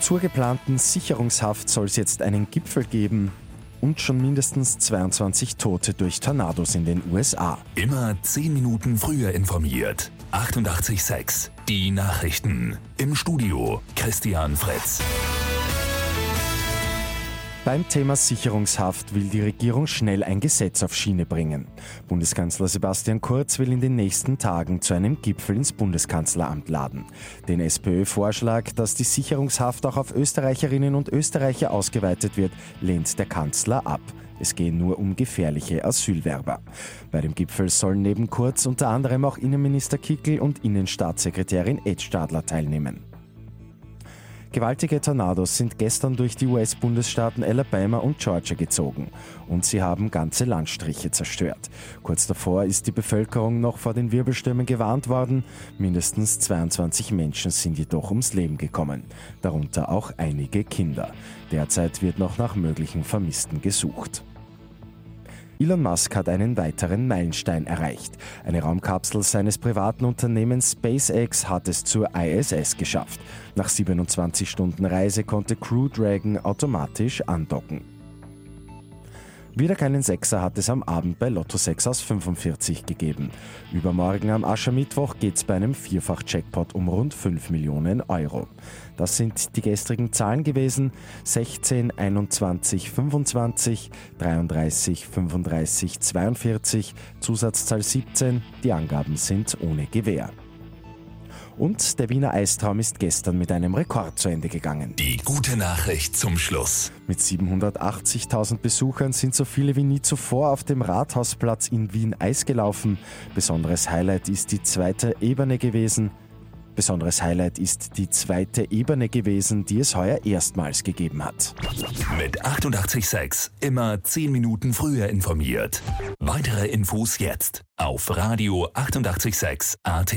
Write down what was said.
Zur geplanten Sicherungshaft soll es jetzt einen Gipfel geben und schon mindestens 22 Tote durch Tornados in den USA. Immer 10 Minuten früher informiert. 88.6 Die Nachrichten. Im Studio Christian Fritz. Beim Thema Sicherungshaft will die Regierung schnell ein Gesetz auf Schiene bringen. Bundeskanzler Sebastian Kurz will in den nächsten Tagen zu einem Gipfel ins Bundeskanzleramt laden. Den SPÖ-Vorschlag, dass die Sicherungshaft auch auf Österreicherinnen und Österreicher ausgeweitet wird, lehnt der Kanzler ab. Es gehe nur um gefährliche Asylwerber. Bei dem Gipfel sollen neben Kurz unter anderem auch Innenminister Kickel und Innenstaatssekretärin Ed Stadler teilnehmen. Gewaltige Tornados sind gestern durch die US-Bundesstaaten Alabama und Georgia gezogen und sie haben ganze Landstriche zerstört. Kurz davor ist die Bevölkerung noch vor den Wirbelstürmen gewarnt worden. Mindestens 22 Menschen sind jedoch ums Leben gekommen, darunter auch einige Kinder. Derzeit wird noch nach möglichen Vermissten gesucht. Elon Musk hat einen weiteren Meilenstein erreicht. Eine Raumkapsel seines privaten Unternehmens SpaceX hat es zur ISS geschafft. Nach 27 Stunden Reise konnte Crew Dragon automatisch andocken. Wieder keinen Sechser hat es am Abend bei Lotto 6 aus 45 gegeben. Übermorgen am Aschermittwoch geht es bei einem Vierfach-Jackpot um rund 5 Millionen Euro. Das sind die gestrigen Zahlen gewesen: 16, 21, 25, 33, 35, 42, Zusatzzahl 17. Die Angaben sind ohne Gewähr. Und der Wiener Eistraum ist gestern mit einem Rekord zu Ende gegangen. Die gute Nachricht zum Schluss. Mit 780.000 Besuchern sind so viele wie nie zuvor auf dem Rathausplatz in Wien Eis gelaufen. Besonderes Highlight ist die zweite Ebene gewesen. Besonderes Highlight ist die zweite Ebene gewesen, die es heuer erstmals gegeben hat. Mit 886 immer 10 Minuten früher informiert. Weitere Infos jetzt auf Radio 886 AT.